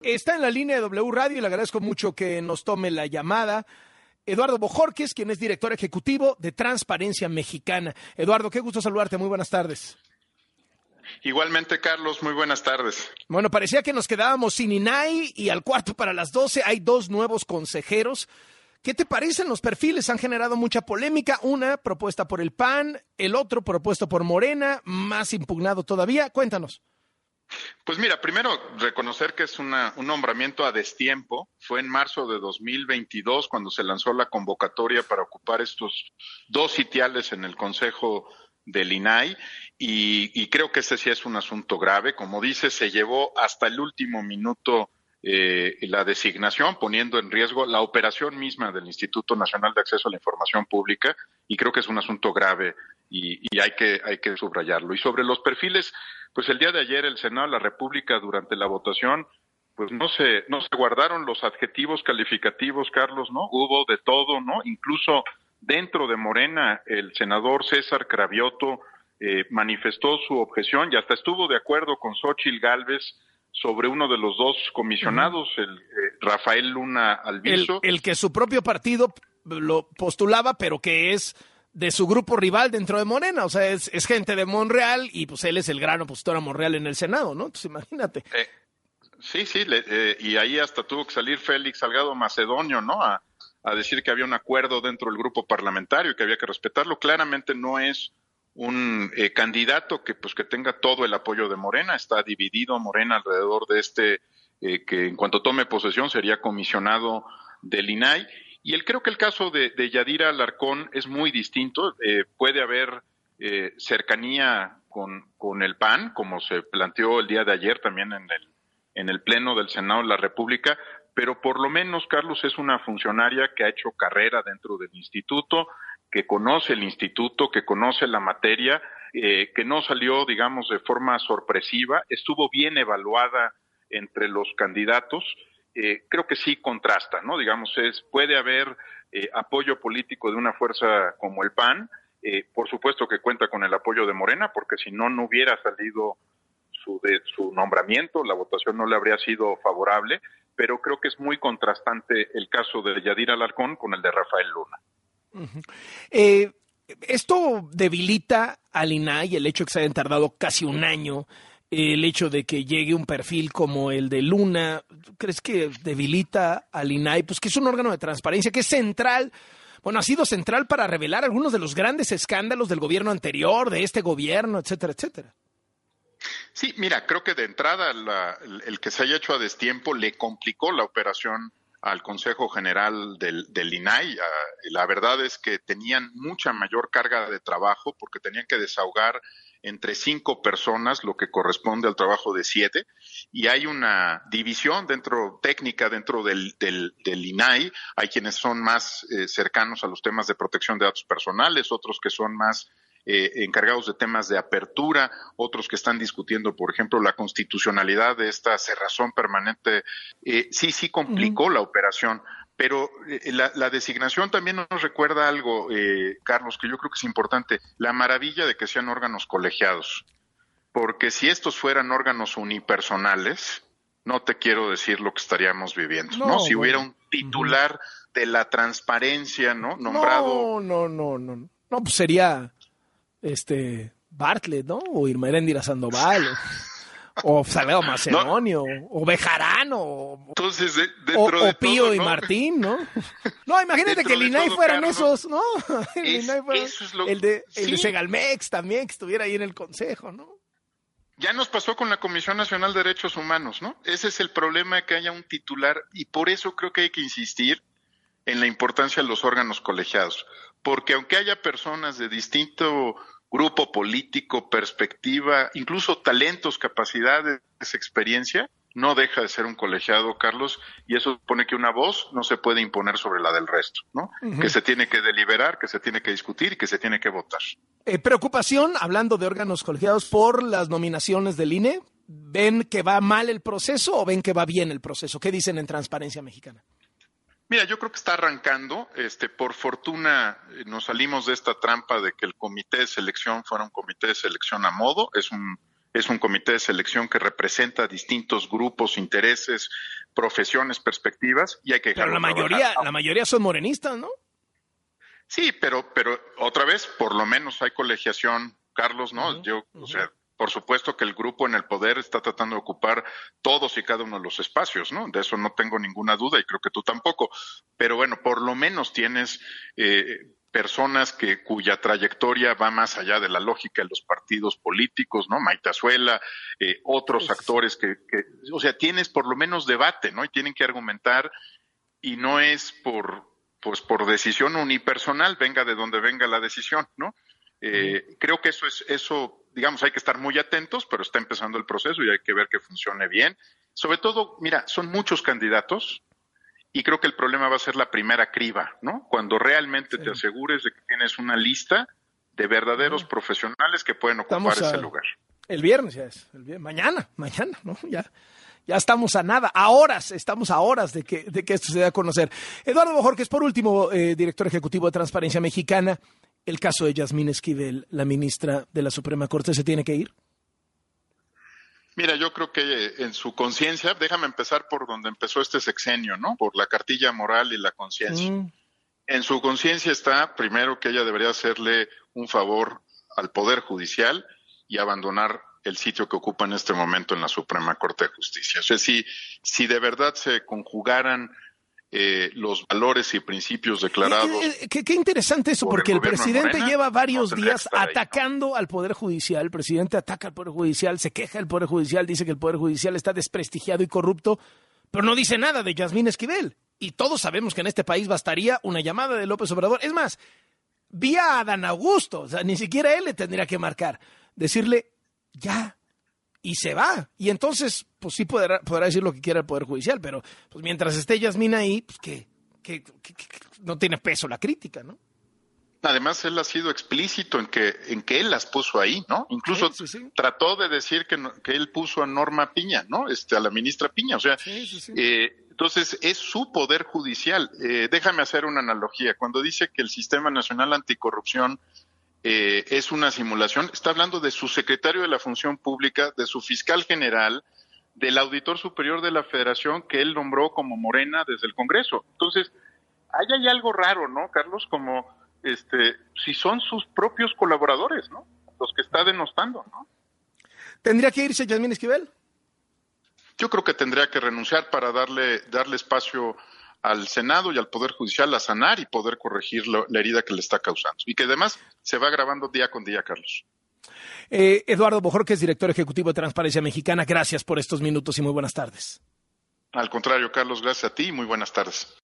Está en la línea de W Radio y le agradezco mucho que nos tome la llamada. Eduardo Bojorques, quien es director ejecutivo de Transparencia Mexicana. Eduardo, qué gusto saludarte. Muy buenas tardes. Igualmente, Carlos, muy buenas tardes. Bueno, parecía que nos quedábamos sin INAI y al cuarto para las doce hay dos nuevos consejeros. ¿Qué te parecen los perfiles? Han generado mucha polémica. Una propuesta por el PAN, el otro propuesto por Morena, más impugnado todavía. Cuéntanos. Pues mira, primero reconocer que es un nombramiento a destiempo. Fue en marzo de 2022 cuando se lanzó la convocatoria para ocupar estos dos sitiales en el Consejo del INAI y, creo que ese sí es un asunto grave. Como dice, se llevó hasta el último minuto eh, la designación, poniendo en riesgo la operación misma del Instituto Nacional de Acceso a la Información Pública y creo que es un asunto grave y, hay, que, hay que subrayarlo. Y sobre los perfiles pues el día de ayer el Senado de la República durante la votación pues no se no se guardaron los adjetivos calificativos, Carlos, ¿no? Hubo de todo, ¿no? Incluso dentro de Morena el senador César Cravioto eh, manifestó su objeción y hasta estuvo de acuerdo con Xochil Gálvez sobre uno de los dos comisionados, el eh, Rafael Luna Alviso. el que su propio partido lo postulaba, pero que es de su grupo rival dentro de Morena. O sea, es, gente de Monreal y pues él es el gran opositor a Monreal en el Senado, ¿no? Entonces imagínate. Eh, sí, sí, eh, y ahí hasta tuvo que salir Félix Salgado Macedonio, ¿no? A, decir que había un acuerdo dentro del grupo parlamentario y que había que respetarlo. Claramente no es un eh, candidato que pues que tenga todo el apoyo de Morena. Está dividido Morena alrededor de este que en cuanto tome posesión sería comisionado del INAI y el, creo que el caso de, Yadira Alarcón es muy distinto. Eh, puede haber eh, cercanía con, con, el PAN, como se planteó el día de ayer también en el, en el Pleno del Senado de la República, pero por lo menos, Carlos, es una funcionaria que ha hecho carrera dentro del instituto, que conoce el instituto, que conoce la materia, eh, que no salió, digamos, de forma sorpresiva, estuvo bien evaluada entre los candidatos eh, creo que sí contrasta, ¿no? Digamos, es, puede haber eh, apoyo político de una fuerza como el PAN, eh, por supuesto que cuenta con el apoyo de Morena, porque si no, no hubiera salido su, de, su nombramiento, la votación no le habría sido favorable, pero creo que es muy contrastante el caso de Yadir Alarcón con el de Rafael Luna. Esto debilita al INAI el hecho de que se hayan tardado casi un año el hecho de que llegue un perfil como el de Luna, ¿crees que debilita al INAI? Pues que es un órgano de transparencia, que es central, bueno, ha sido central para revelar algunos de los grandes escándalos del gobierno anterior, de este gobierno, etcétera, etcétera. Sí, mira, creo que de entrada el, que se haya hecho a destiempo le complicó la operación al Consejo General del, del INAI. La verdad es que tenían mucha mayor carga de trabajo porque tenían que desahogar entre cinco personas, lo que corresponde al trabajo de siete, y hay una división dentro técnica dentro del, del, INAI. Hay quienes son más eh, cercanos a los temas de protección de datos personales, otros que son más eh, encargados de temas de apertura, otros que están discutiendo, por ejemplo, la constitucionalidad de esta cerrazón permanente. Eh, sí, sí complicó la operación. Pero eh, la, designación también nos recuerda algo, eh, Carlos, que yo creo que es importante, la maravilla de que sean órganos colegiados. Porque si estos fueran órganos unipersonales, no te quiero decir lo que estaríamos viviendo, ¿no? Si hubiera un titular de la transparencia, ¿no? Nombrado. No, no, no, no. No, pues sería este Bartlett, ¿no? O Irma Sandoval. o Salgado Macedonio, o Bejarano, Entonces, o, Pío y Martín, ¿no? No, imagínate que el INAI fueran esos, ¿no? El el de, el de Segalmex también, que estuviera ahí en el consejo, ¿no? Ya nos pasó con la Comisión Nacional de Derechos Humanos, ¿no? Ese es el problema que haya un titular y por eso creo que hay que insistir en la importancia de los órganos colegiados, porque aunque haya personas de distinto grupo político, perspectiva, incluso talentos, capacidades, experiencia, no deja de ser un colegiado, Carlos, y eso supone que una voz no se puede imponer sobre la del resto, ¿no? Que se tiene que deliberar, que se tiene que discutir y que se tiene que votar. Eh, preocupación, hablando de órganos colegiados, por las nominaciones del INE. ¿Ven que va mal el proceso o ven que va bien el proceso? ¿Qué dicen en Transparencia Mexicana? Mira, yo creo que está arrancando. Este, por fortuna eh, nos salimos de esta trampa de que el comité de selección fuera un comité de selección a modo. Es un es un comité de selección que representa distintos grupos, intereses, profesiones, perspectivas y hay que Pero la mayoría, la mayoría son morenistas, ¿no? Sí, pero, pero otra vez, por lo menos hay colegiación, Carlos, ¿no? Yo, o sea, por supuesto que el grupo en el poder está tratando de ocupar todos y cada uno de los espacios, ¿no? De eso no tengo ninguna duda y creo que tú tampoco. Pero bueno, por lo menos tienes eh, personas que cuya trayectoria va más allá de la lógica de los partidos políticos, ¿no? Maitazuela, eh, otros actores que, que, o sea, tienes por lo menos debate, ¿no? Y tienen que argumentar y no es por, pues por decisión unipersonal, venga de donde venga la decisión, ¿no? Eh, creo que eso es, eso, digamos, hay que estar muy atentos, pero está empezando el proceso y hay que ver que funcione bien. Sobre todo, mira, son muchos candidatos y creo que el problema va a ser la primera criba, ¿no? Cuando realmente te asegures de que tienes una lista de verdaderos profesionales que pueden ocupar ese lugar. El viernes ya es, el viernes, mañana, mañana, ¿no? Ya ya estamos a nada, a horas, estamos a horas de que, de que esto se dé a conocer. Eduardo Bojorquez, por último, eh, director ejecutivo de Transparencia Mexicana, el caso de Yasmín Esquivel, la ministra de la Suprema Corte, ¿se tiene que ir? Mira, yo creo que eh, en su conciencia, déjame empezar por donde empezó este sexenio, ¿no? Por la cartilla moral y la conciencia. Mm. En su conciencia está, primero, que ella debería hacerle un favor al Poder Judicial y abandonar el sitio que ocupa en este momento en la Suprema Corte de Justicia. O sea, si, si de verdad se conjugaran eh, los valores y principios declarados. Eh, eh, qué, interesante eso, porque el, presidente lleva varios días atacando al Poder Judicial. El presidente ataca al Poder Judicial, se queja del Poder Judicial, dice que el Poder Judicial está desprestigiado y corrupto, pero no dice nada de Yasmín Esquivel. Y todos sabemos que en este país bastaría una llamada de López Obrador. Es más, vía a Dan Augusto, o sea, ni siquiera él le tendría que marcar. Decirle, ya, y se va. Y entonces, pues sí podrá, podrá decir lo que quiera el Poder Judicial, pero pues mientras esté Yasmina ahí, pues que, que, no tiene peso la crítica, ¿no? Además, él ha sido explícito en que, en que él las puso ahí, ¿no? Incluso trató de decir que, que, él puso a Norma Piña, ¿no? Este, a la ministra Piña. O sea, eh, entonces es su poder judicial. Eh, déjame hacer una analogía. Cuando dice que el Sistema Nacional Anticorrupción eh, es una simulación. Está hablando de su secretario de la Función Pública, de su fiscal general, del auditor superior de la Federación que él nombró como Morena desde el Congreso. Entonces, ahí hay algo raro, ¿no, Carlos? Como este, si son sus propios colaboradores, ¿no? Los que está denostando, ¿no? ¿Tendría que irse Yasmín Esquivel? Yo creo que tendría que renunciar para darle, darle espacio al Senado y al Poder Judicial a sanar y poder corregir la herida que le está causando. Y que además se va agravando día con día, Carlos. Eh, Eduardo Bojor, que es director ejecutivo de Transparencia Mexicana, gracias por estos minutos y muy buenas tardes. Al contrario, Carlos, gracias a ti y muy buenas tardes.